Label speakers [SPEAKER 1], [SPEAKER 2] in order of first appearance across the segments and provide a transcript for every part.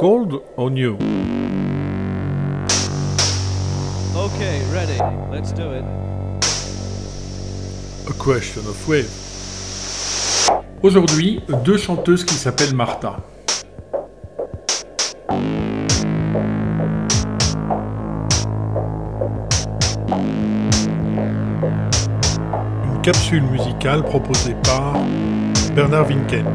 [SPEAKER 1] Cold or new?
[SPEAKER 2] Okay, ready. Let's do it.
[SPEAKER 1] A question of wave. Aujourd'hui, deux chanteuses qui s'appellent Martha. Une capsule musicale proposée par Bernard Winken.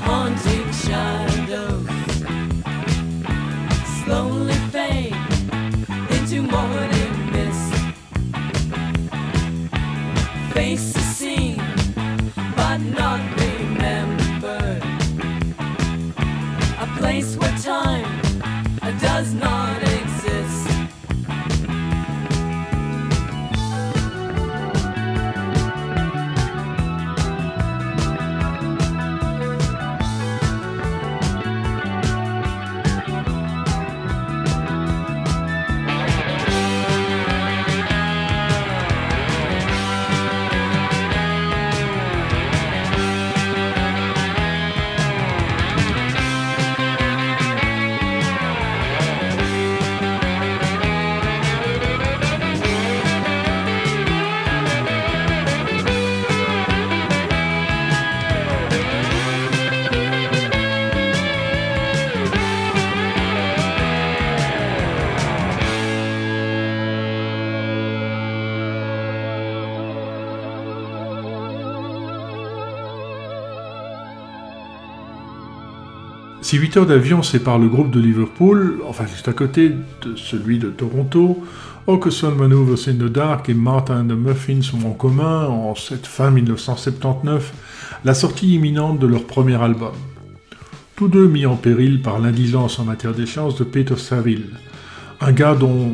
[SPEAKER 3] haunting shine.
[SPEAKER 1] Si 8 heures d'avion séparent le groupe de Liverpool, enfin juste à côté de celui de Toronto, Sun Maneuvers in the Dark et Martin and the Muffins ont en commun, en cette fin 1979, la sortie imminente de leur premier album. Tous deux mis en péril par l'indigence en matière d'échange de Peter Saville, un gars dont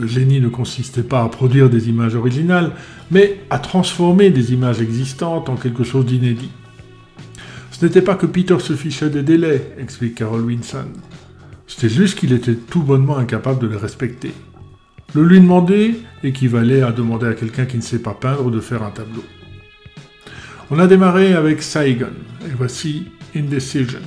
[SPEAKER 1] le génie ne consistait pas à produire des images originales, mais à transformer des images existantes en quelque chose d'inédit. Ce n'était pas que Peter se fichait des délais, explique Carol Winson. C'était juste qu'il était tout bonnement incapable de les respecter. Le lui demander équivalait à demander à quelqu'un qui ne sait pas peindre de faire un tableau. On a démarré avec Saigon, et voici Indecision.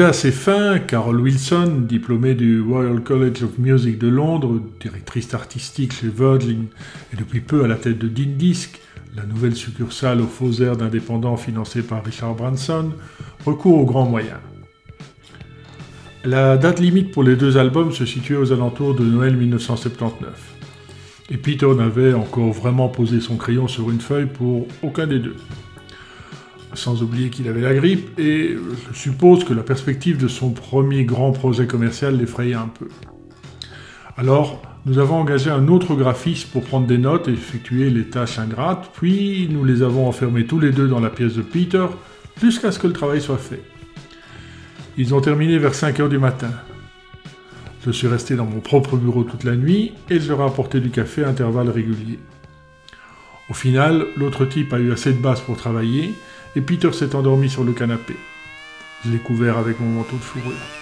[SPEAKER 4] À ses fins, Carol Wilson, diplômée du Royal College of Music de Londres, directrice artistique chez Virgin et depuis peu à la tête de Dean Disc, la nouvelle succursale aux faux airs d'indépendants financée par Richard Branson, recourt aux grands moyens. La date limite pour les deux albums se situait aux alentours de Noël 1979. Et Peter n'avait encore vraiment posé son crayon sur une feuille pour aucun des deux. Sans oublier qu'il avait la grippe, et je suppose que la perspective de son premier grand projet commercial l'effrayait un peu. Alors, nous avons engagé un autre graphiste pour prendre des notes et effectuer les tâches ingrates, puis nous les avons enfermés tous les deux dans la pièce de Peter, jusqu'à ce que le travail soit fait. Ils ont terminé vers 5 heures du matin. Je suis resté dans mon propre bureau toute la nuit et je leur ai apporté du café à intervalles réguliers. Au final, l'autre type a eu assez de base pour travailler et Peter s'est endormi sur le canapé. Je l'ai couvert avec mon manteau de fourrure.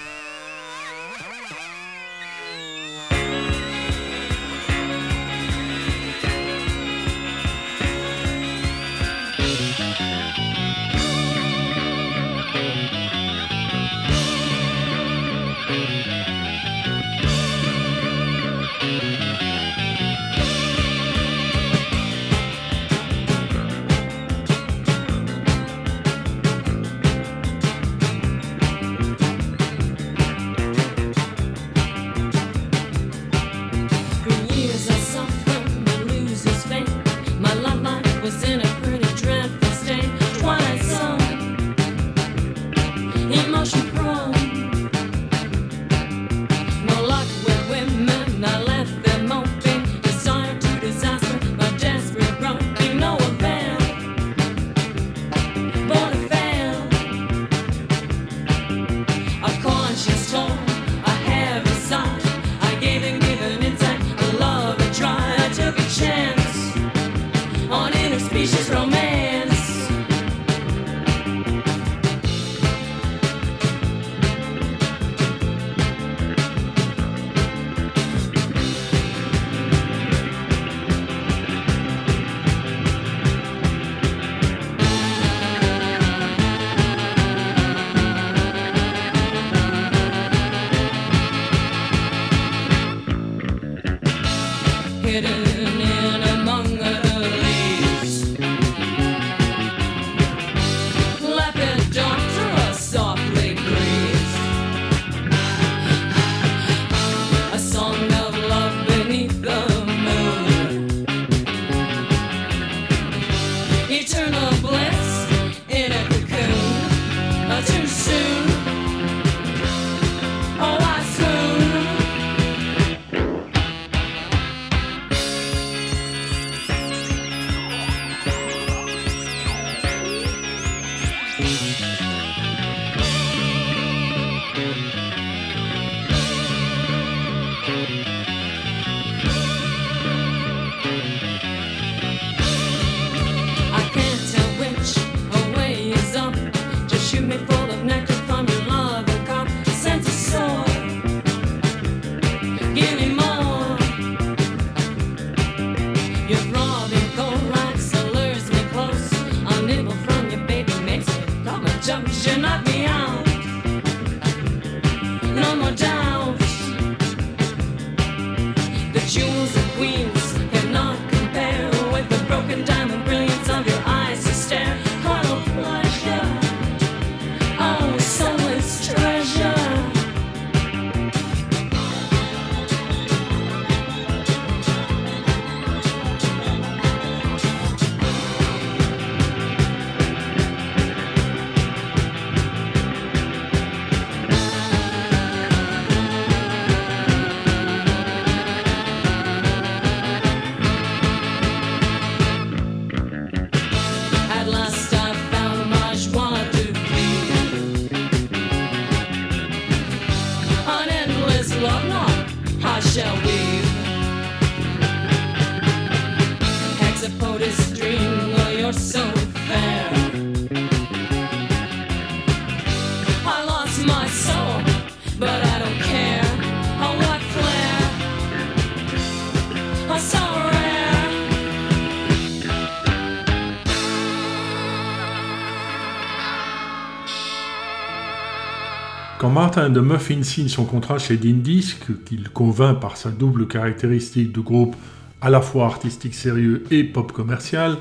[SPEAKER 4] Quand Martin and the Muffins signe son contrat chez Dean Disc, qu'il convainc par sa double caractéristique de groupe à la fois artistique sérieux et pop commercial,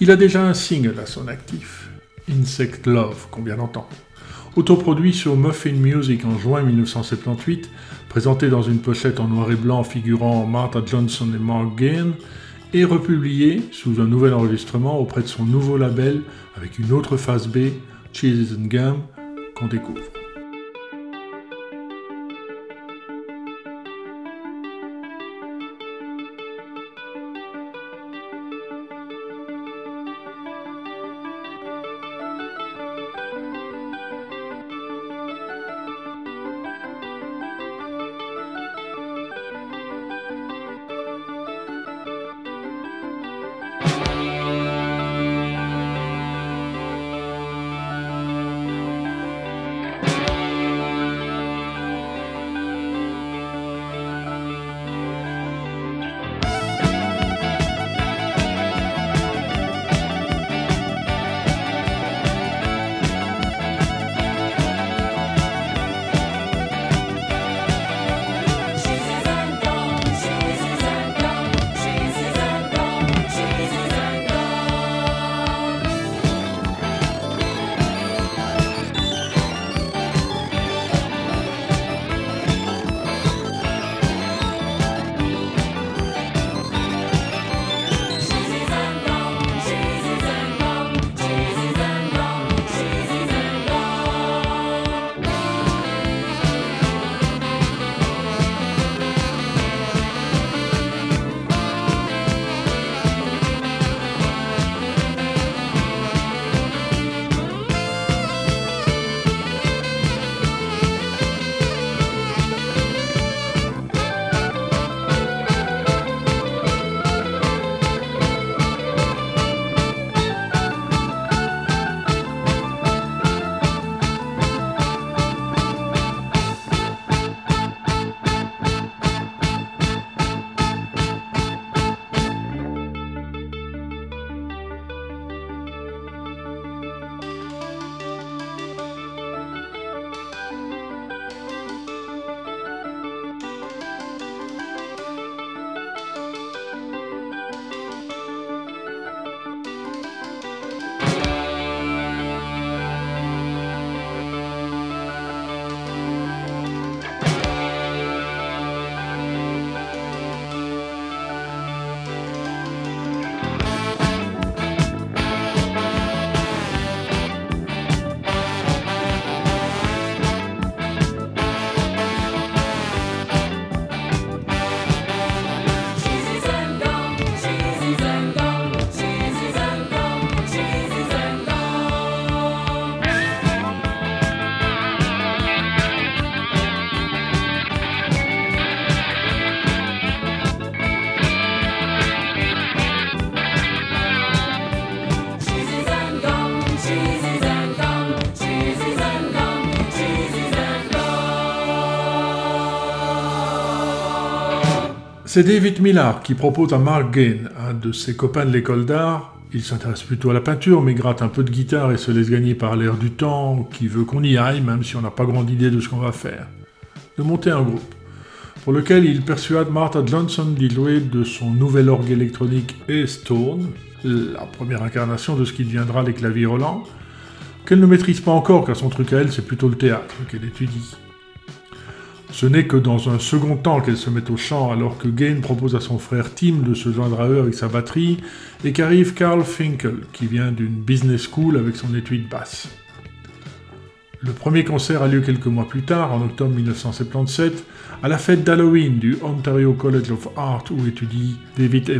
[SPEAKER 4] il a déjà un single à son actif, Insect Love, qu'on vient d'entendre. Autoproduit sur Muffin Music en juin 1978, présenté dans une pochette en noir et blanc figurant Martha Johnson et Mark Gain, et republié sous un nouvel enregistrement auprès de son nouveau label avec une autre phase B, Cheese and Gum, qu'on découvre. C'est David Millard qui propose à Mark Gain, un de ses copains de l'école d'art, il s'intéresse plutôt à la peinture, mais gratte un peu de guitare et se laisse gagner par l'air du temps, qui veut qu'on y aille, même si on n'a pas grande idée de ce qu'on va faire. De monter un groupe, pour lequel il persuade Martha Johnson d'y de son nouvel orgue électronique E-Stone, la première incarnation de ce qui deviendra les claviers Roland, qu'elle ne maîtrise pas encore, car son truc à elle, c'est plutôt le théâtre qu'elle étudie. Ce n'est que dans un second temps qu'elle se met au chant alors que Gain propose à son frère Tim de se joindre à eux avec sa batterie et qu'arrive Carl Finkel qui vient d'une business school avec son étui de basse. Le premier concert a lieu quelques mois plus tard, en octobre 1977, à la fête d'Halloween du Ontario College of Art où étudient David et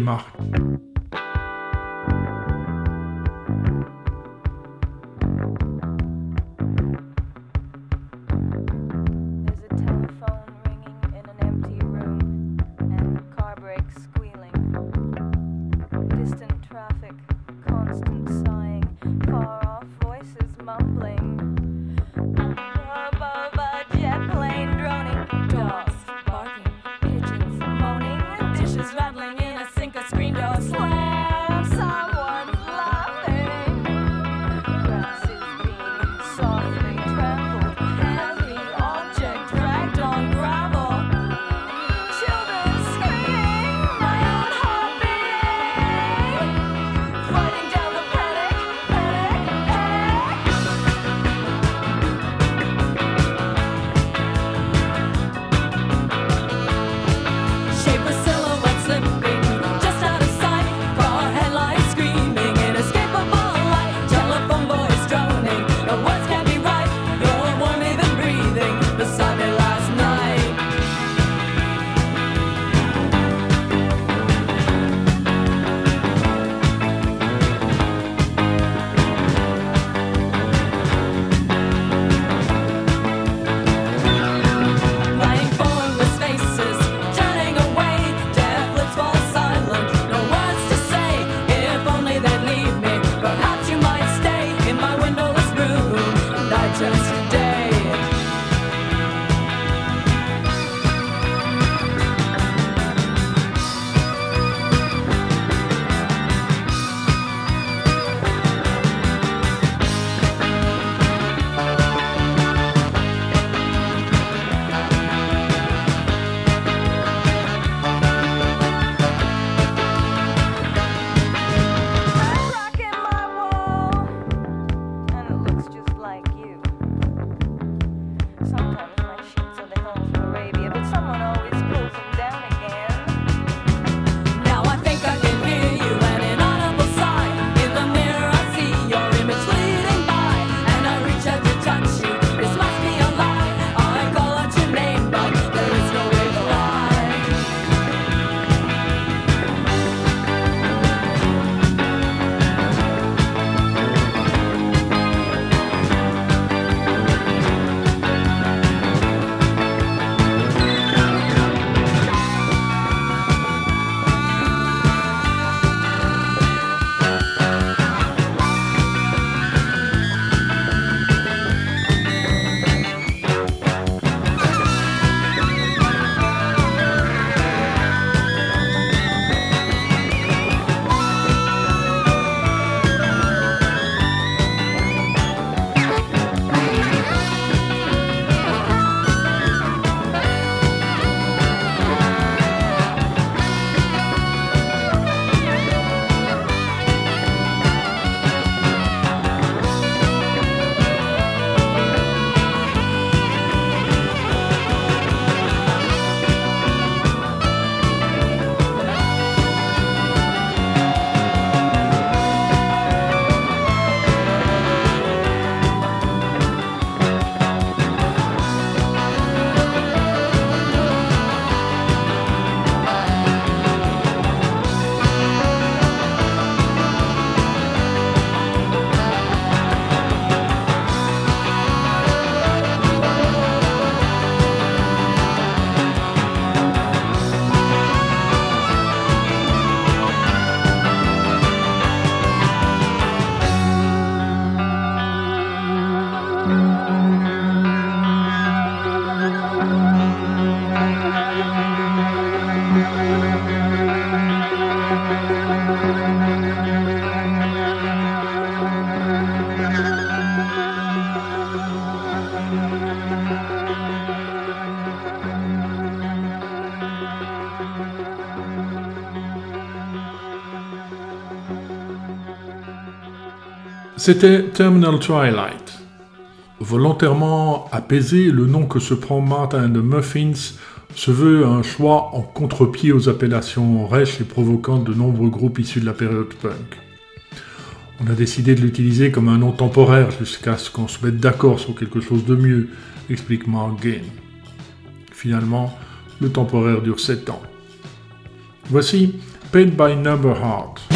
[SPEAKER 1] C'était Terminal Twilight. Volontairement apaisé, le nom que se prend Martin and the Muffins se veut un choix en contre-pied aux appellations rêches et provocantes de nombreux groupes issus de la période punk. On a décidé de l'utiliser comme un nom temporaire jusqu'à ce qu'on se mette d'accord sur quelque chose de mieux, explique Mark Gain. Finalement, le temporaire dure 7 ans. Voici Paid by Number Heart.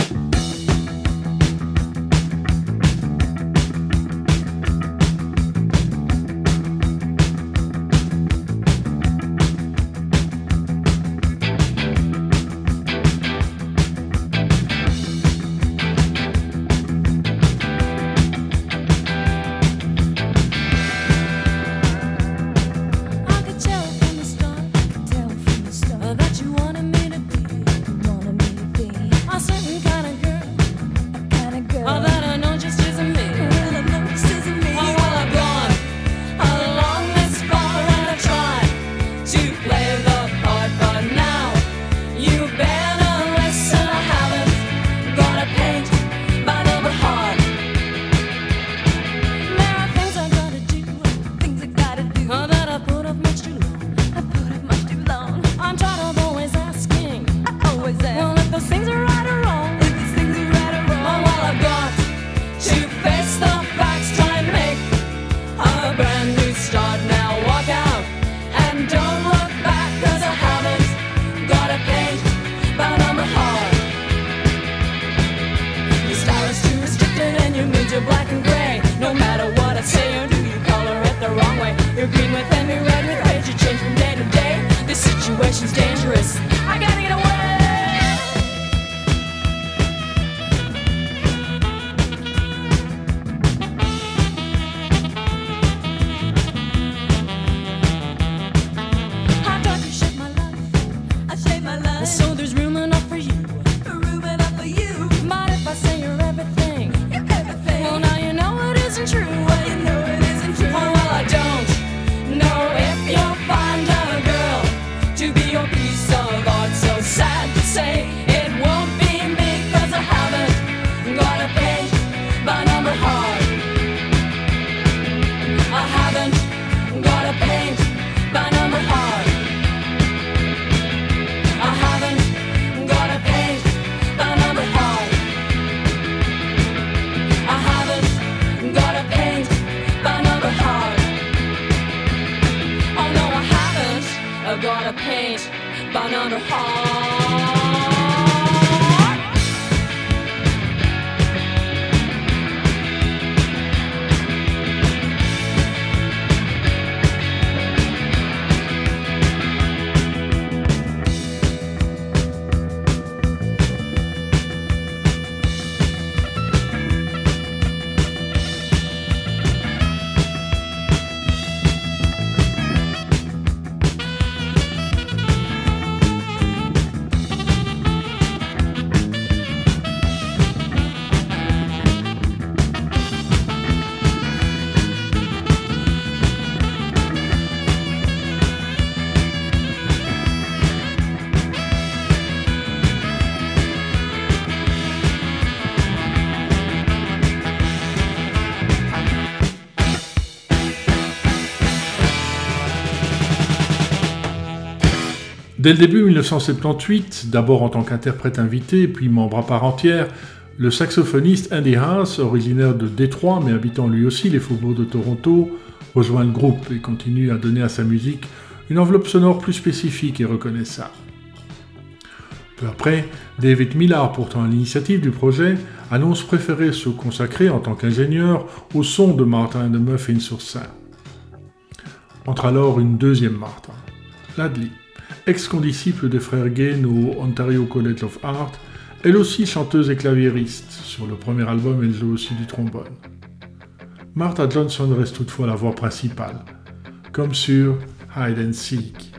[SPEAKER 1] Dès le début 1978, d'abord en tant qu'interprète invité, puis membre à part entière, le saxophoniste Andy Haas, originaire de Détroit mais habitant lui aussi les faubourgs de Toronto, rejoint le groupe et continue à donner à sa musique une enveloppe sonore plus spécifique et reconnaissable. Peu après, David Millar, pourtant à l'initiative du projet, annonce préférer se consacrer en tant qu'ingénieur au son de Martin and the Muffins sur scène. Entre alors une deuxième Martin, Ladley, ex-condisciple des frères Gain au Ontario College of Art, elle aussi chanteuse et claviériste. Sur le premier album, elle joue aussi du trombone. Martha Johnson reste toutefois la voix principale, comme sur Hide and Seek.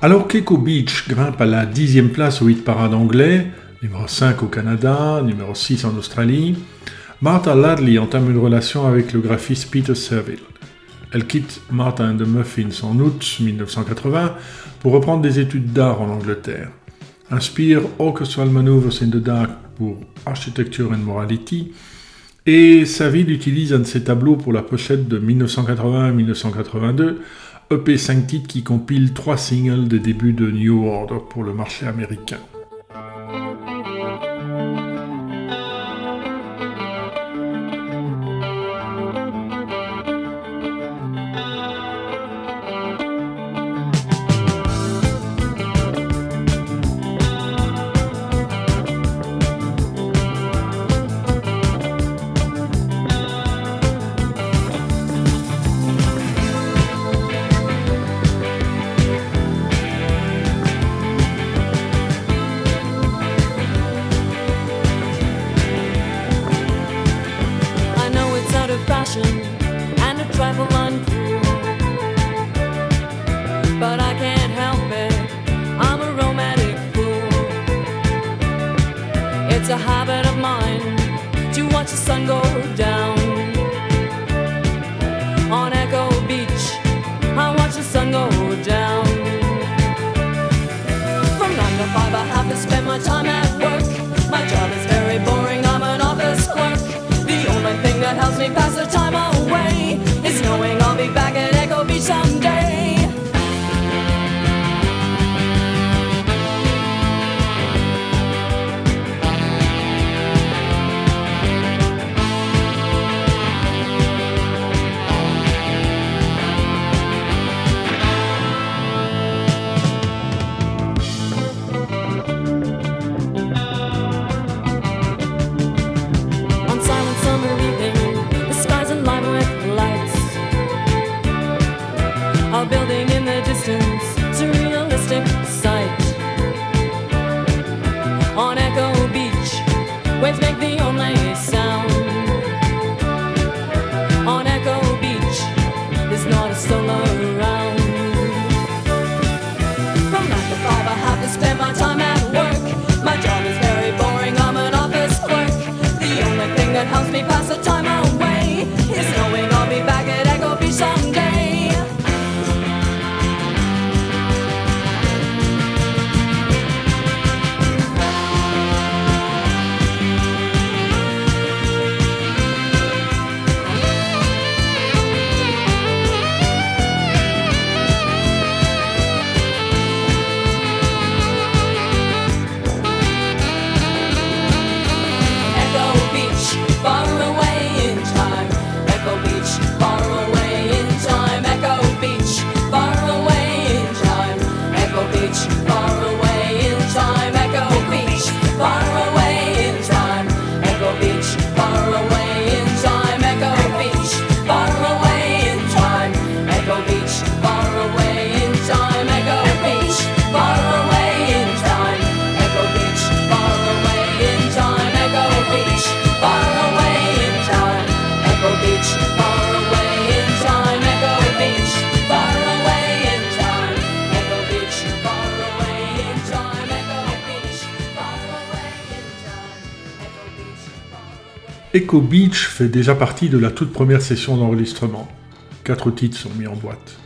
[SPEAKER 4] Alors qu'Echo Beach grimpe à la dixième place au hit parade anglais, numéro 5 au Canada, numéro 6 en Australie, Martha Ladley entame une relation avec le graphiste Peter Serville. Elle quitte Martha and the Muffins en août 1980 pour reprendre des études d'art en Angleterre. Inspire Orchestral Maneuvers in the Dark pour Architecture and Morality et Saville utilise un de ses tableaux pour la pochette de 1981-1982, EP 5 titres qui compile trois singles des débuts de New Order pour le marché américain.
[SPEAKER 1] It's a habit of mine to watch the sun go down. On Echo Beach, I watch the sun go down. From nine to five, I have to spend my time at work. My job is very boring, I'm an office clerk. The only thing that helps me pass the time away is knowing I'll be back at Echo Beach someday. Echo Beach
[SPEAKER 4] fait déjà partie de la toute première session d'enregistrement. Quatre titres sont mis en boîte,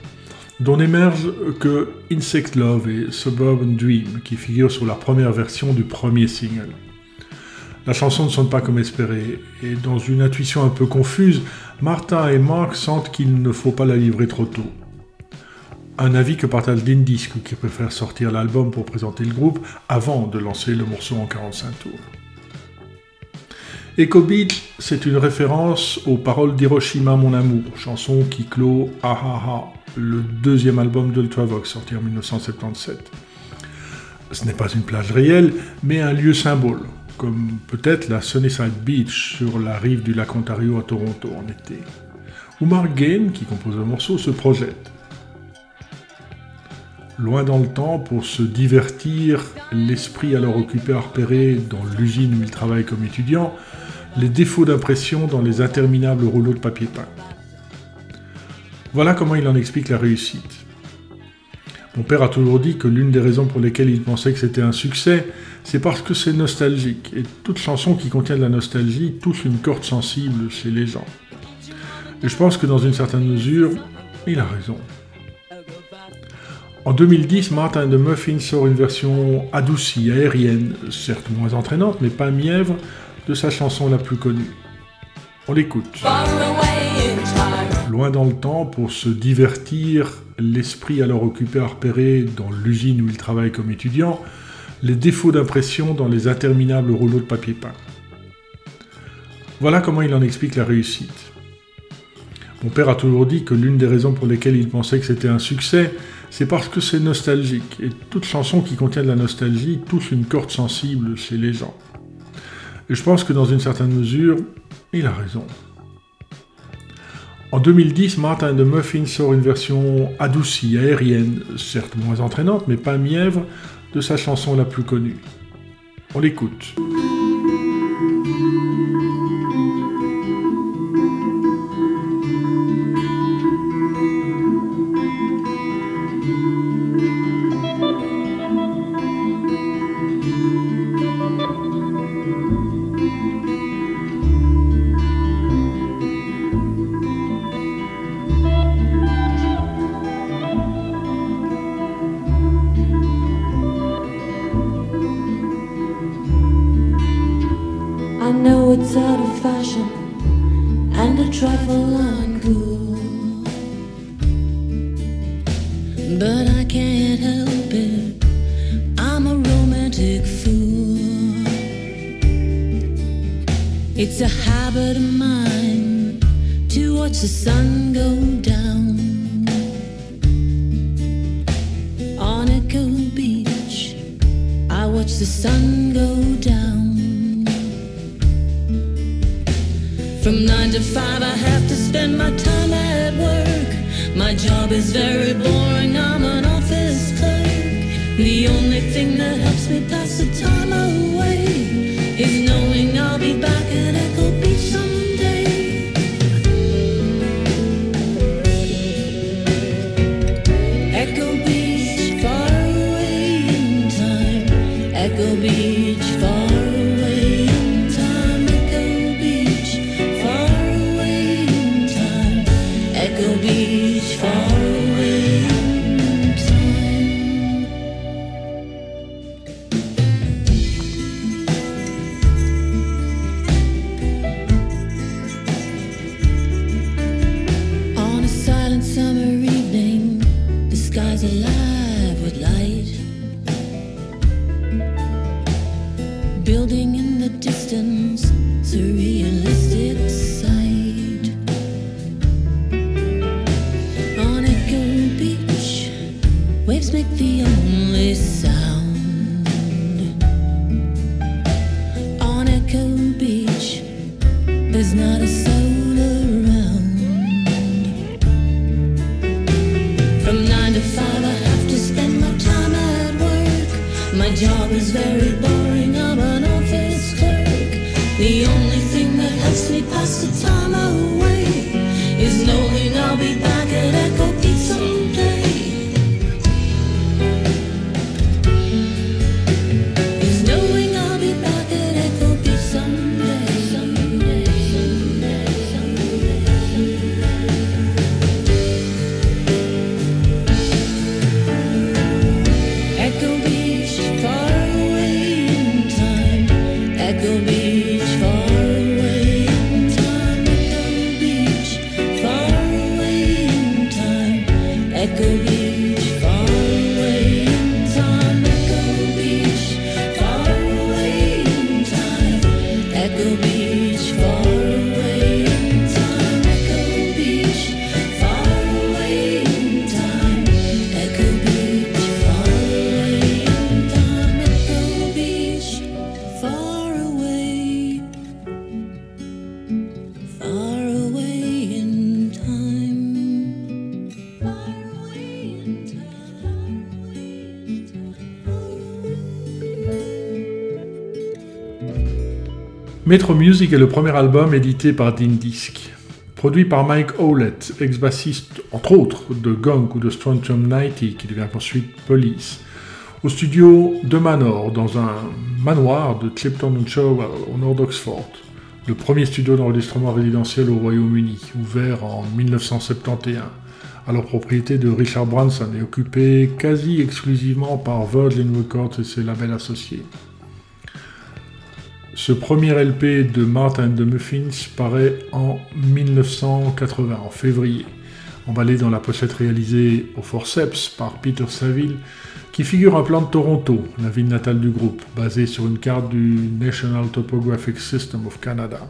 [SPEAKER 4] dont n'émergent que Insect Love et Suburban Dream, qui figurent sur la première version du premier single. La chanson ne sonne pas comme espéré, et dans une intuition un peu confuse, Martha et Mark sentent qu'il ne faut pas la livrer trop tôt. Un avis que partage Dean qui préfère sortir l'album pour présenter le groupe avant de lancer le morceau en 45 tours. Echo Beach, c'est une référence aux paroles d'Hiroshima Mon Amour, chanson qui clôt Ah Ah Ah, le deuxième album d'Ultravox sorti en 1977. Ce n'est pas une plage réelle, mais un lieu symbole, comme peut-être la Sunnyside Beach sur la rive du lac Ontario à Toronto en été, où Mark Gain, qui compose le morceau, se projette. Loin dans le temps, pour se divertir, l'esprit alors occupé à repérer dans l'usine où il travaille comme étudiant, les défauts d'impression dans les interminables rouleaux de papier peint. Voilà comment il en explique la réussite. Mon père a toujours dit que l'une des raisons pour lesquelles il pensait que c'était un succès, c'est parce que c'est nostalgique. Et toute chanson qui contient de la nostalgie touche une corde sensible chez les gens. Et je pense que dans une certaine mesure, il a raison. En 2010, Martin de Muffin sort une version adoucie, aérienne, certes moins entraînante, mais pas mièvre, de sa chanson la plus connue. On l'écoute. Loin dans le temps, pour se divertir, l'esprit alors occupé à repérer dans l'usine où il travaille comme étudiant, les défauts d'impression dans les interminables rouleaux de papier peint. Voilà comment il en explique la réussite. Mon père a toujours dit que l'une des raisons pour lesquelles il pensait que c'était un succès, c'est parce que c'est nostalgique. Et toute chanson qui contient de la nostalgie touche une corde sensible chez les gens. Et je pense que dans une certaine mesure, il a raison. En 2010, Martin de Muffin sort une version adoucie, aérienne, certes moins entraînante, mais pas mièvre, de sa chanson la plus connue. On l'écoute.
[SPEAKER 1] On Echo Beach. I watch the sun go down. From nine to five, I have to spend my time at work. My job is very boring, I'm an office clerk. The only thing that helps me pass the time away
[SPEAKER 4] Metro Music est le premier album édité par Dean Disc. Produit par Mike Howlett, ex-bassiste entre autres de Gunk ou de Strontium 90 qui devient ensuite Police. Au studio de Manor, dans un manoir de Clipton-on-Shaw au nord d'Oxford. Le premier studio d'enregistrement résidentiel au Royaume-Uni, ouvert en 1971 alors propriété de Richard Branson et occupé quasi exclusivement par Virgin Records et ses labels associés. Ce premier LP de Martin de Muffins paraît en 1980, en février, emballé dans la pochette réalisée au forceps par Peter Saville, qui figure un plan de Toronto, la ville natale du groupe, basé sur une carte du National Topographic System of Canada.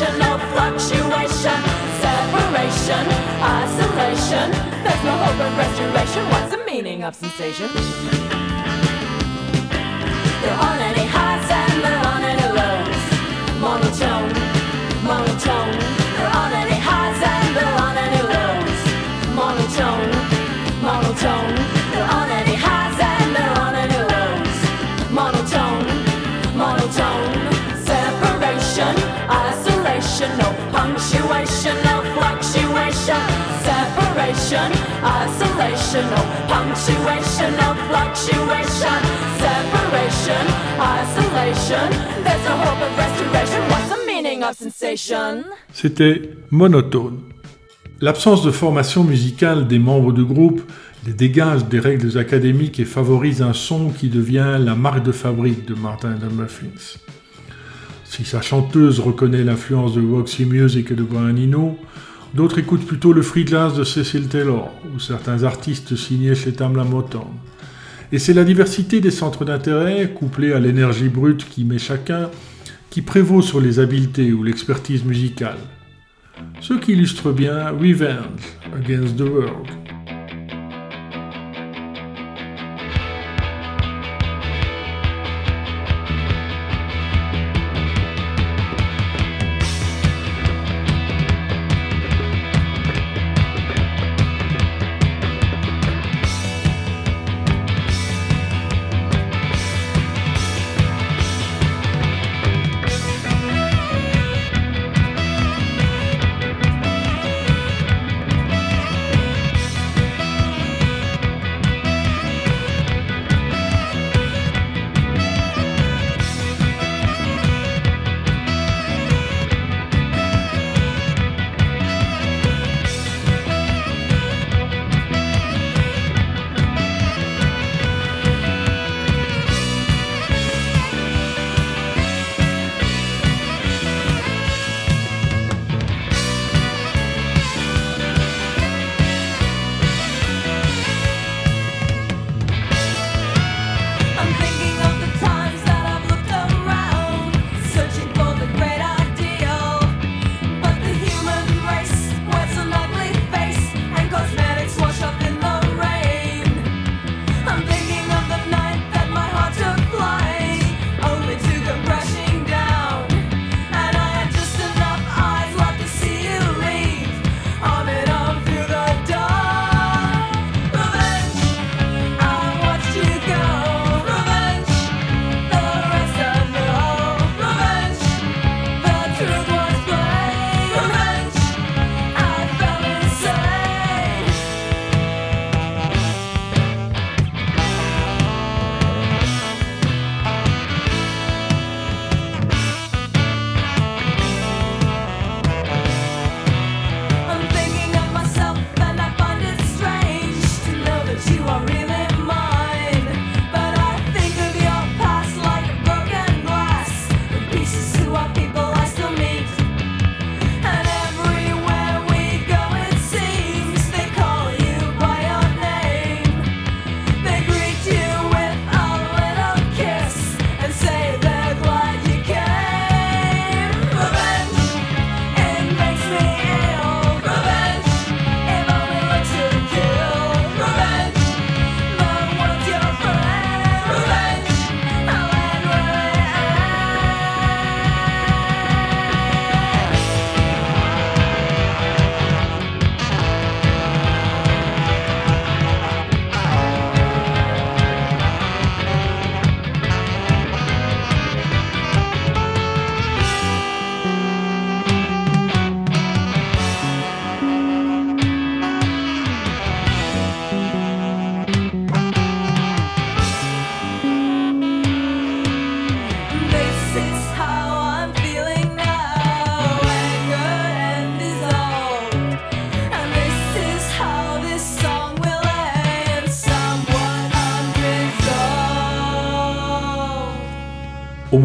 [SPEAKER 1] No fluctuation. Separation, isolation. There's no hope of restoration. What's the meaning of sensation? There aren't any highs and there aren't any lows. Monotone.
[SPEAKER 4] C'était monotone. L'absence de formation musicale des membres du groupe les dégage des règles académiques et favorise un son qui devient la marque de fabrique de Martin and the Muffins. Si sa chanteuse reconnaît l'influence de Roxy Music et de Brian d'autres écoutent plutôt le free jazz de Cecil Taylor ou certains artistes signés chez Tamla Motown. Et c'est la diversité des centres d'intérêt, couplée à l'énergie brute qui met chacun, qui prévaut sur les habiletés ou l'expertise musicale. Ce qui illustre bien Revenge Against the World.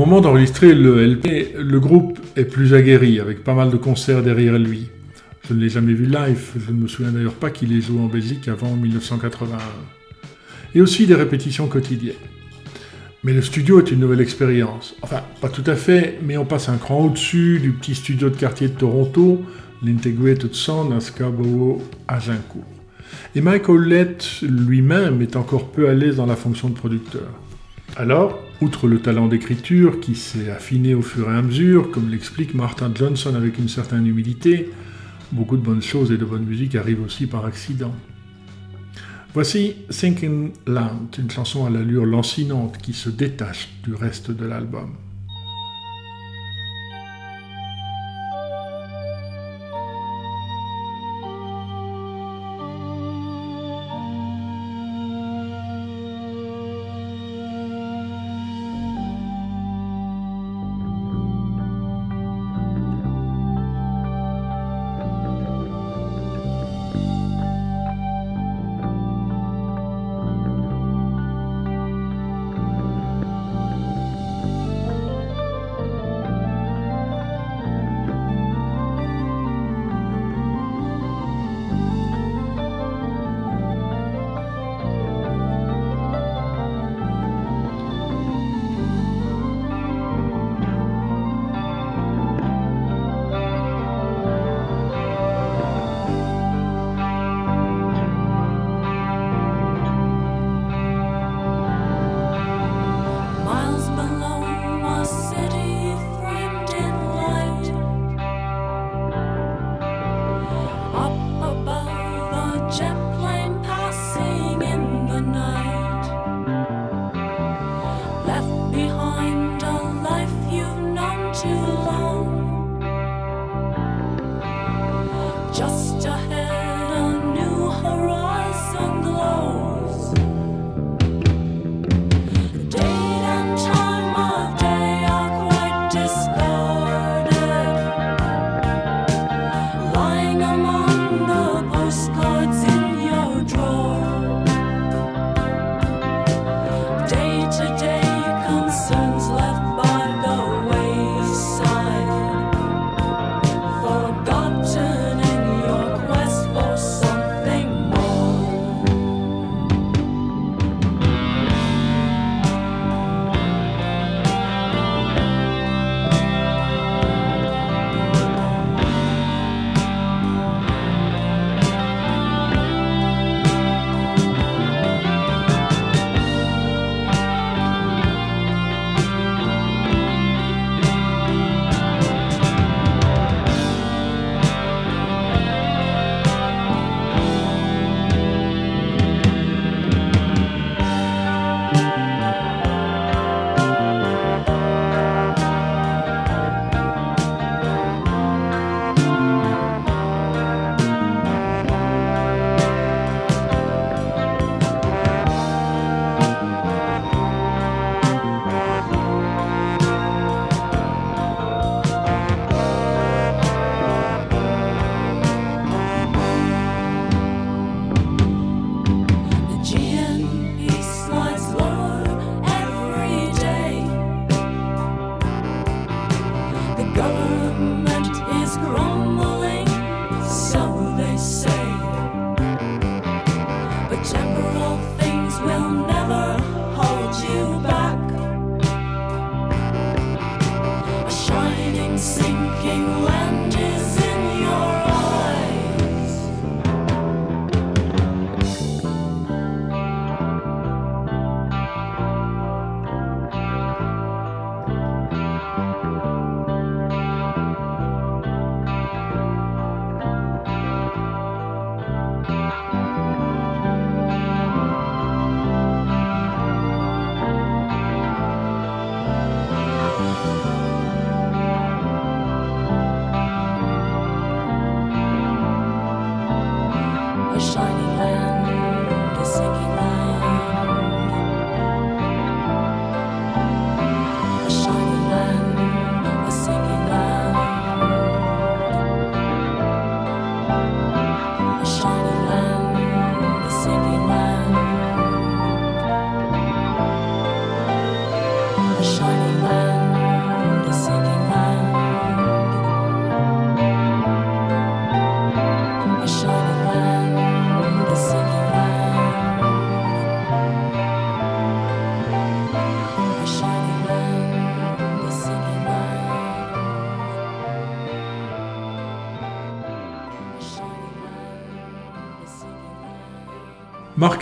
[SPEAKER 1] Moment d'enregistrer le LP, le groupe est plus aguerri, avec pas mal de concerts derrière lui. Je ne l'ai jamais vu live, je ne me souviens d'ailleurs pas qu'il ait joué en Belgique avant 1981. Et aussi des répétitions quotidiennes. Mais le studio est une nouvelle expérience. Enfin, pas tout à fait, mais on passe un cran au-dessus du petit studio de quartier de Toronto, l'Integrated Sound à Scarborough, Agincourt. Et Mike Howlett lui-même est encore peu à l'aise dans la fonction de producteur. Alors, outre le talent d'écriture qui s'est affiné au fur et à mesure, comme l'explique Martin Johnson avec une certaine humilité, beaucoup de bonnes choses et de bonne musique arrivent aussi par accident. Voici Thinking Land, une chanson à l'allure lancinante qui se détache du reste de l'album.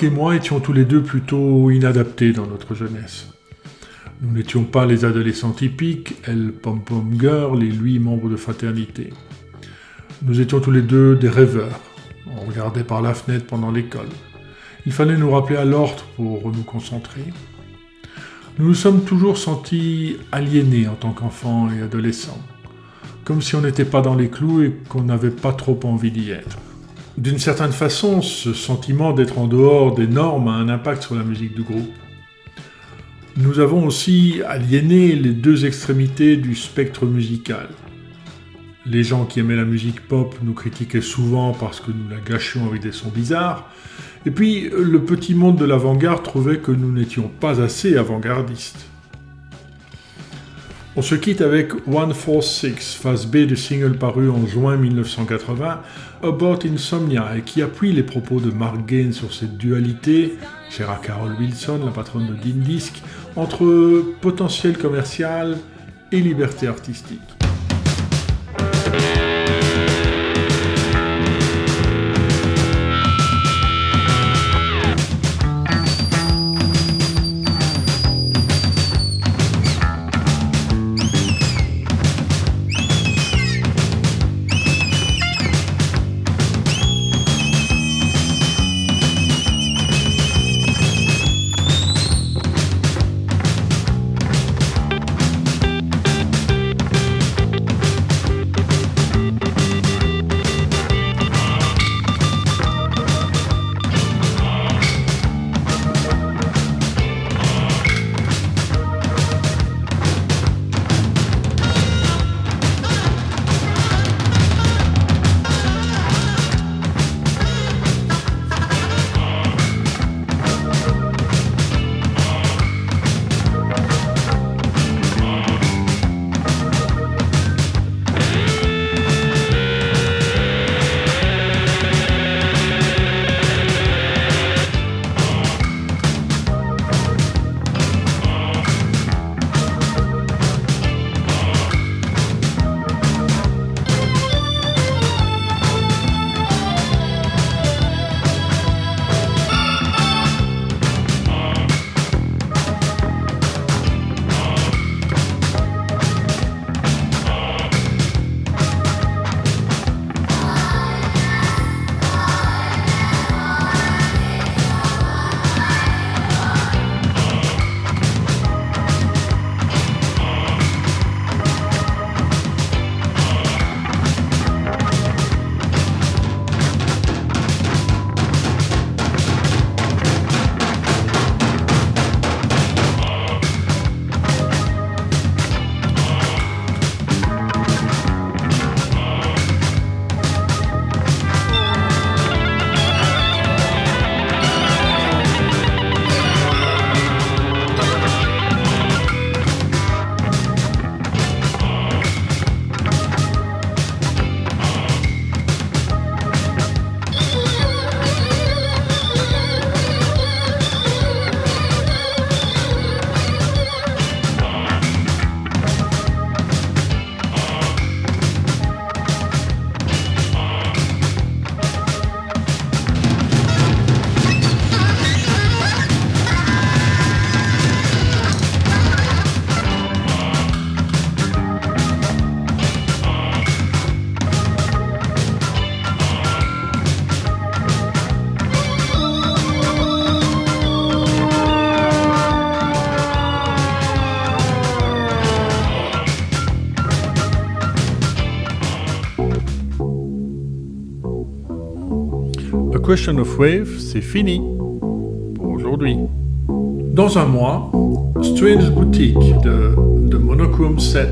[SPEAKER 4] Et moi étions tous les deux plutôt inadaptés dans notre jeunesse. Nous n'étions pas les adolescents typiques, elle pom-pom girl et lui membre de fraternité. Nous étions tous les deux des rêveurs. On regardait par la fenêtre pendant l'école. Il fallait nous rappeler à l'ordre pour nous concentrer. Nous nous sommes toujours sentis aliénés en tant qu'enfants et adolescents, comme si on n'était pas dans les clous et qu'on n'avait pas trop envie d'y être. D'une certaine façon, ce sentiment d'être en dehors des normes a un impact sur la musique du groupe. Nous avons aussi aliéné les deux extrémités du spectre musical. Les gens qui aimaient la musique pop nous critiquaient souvent parce que nous la gâchions avec des sons bizarres, et puis le petit monde de l'avant-garde trouvait que nous n'étions pas assez avant-gardistes. On se quitte avec One Force Six, phase B du single paru en juin 1980, About Insomnia, et qui appuie les propos de Mark Gain sur cette dualité, chère à Carol Wilson, la patronne de Dean Disc, entre potentiel commercial et liberté artistique. Question of Wave, c'est fini pour aujourd'hui. Dans un mois, Strange Boutique de, de Monochrome 7.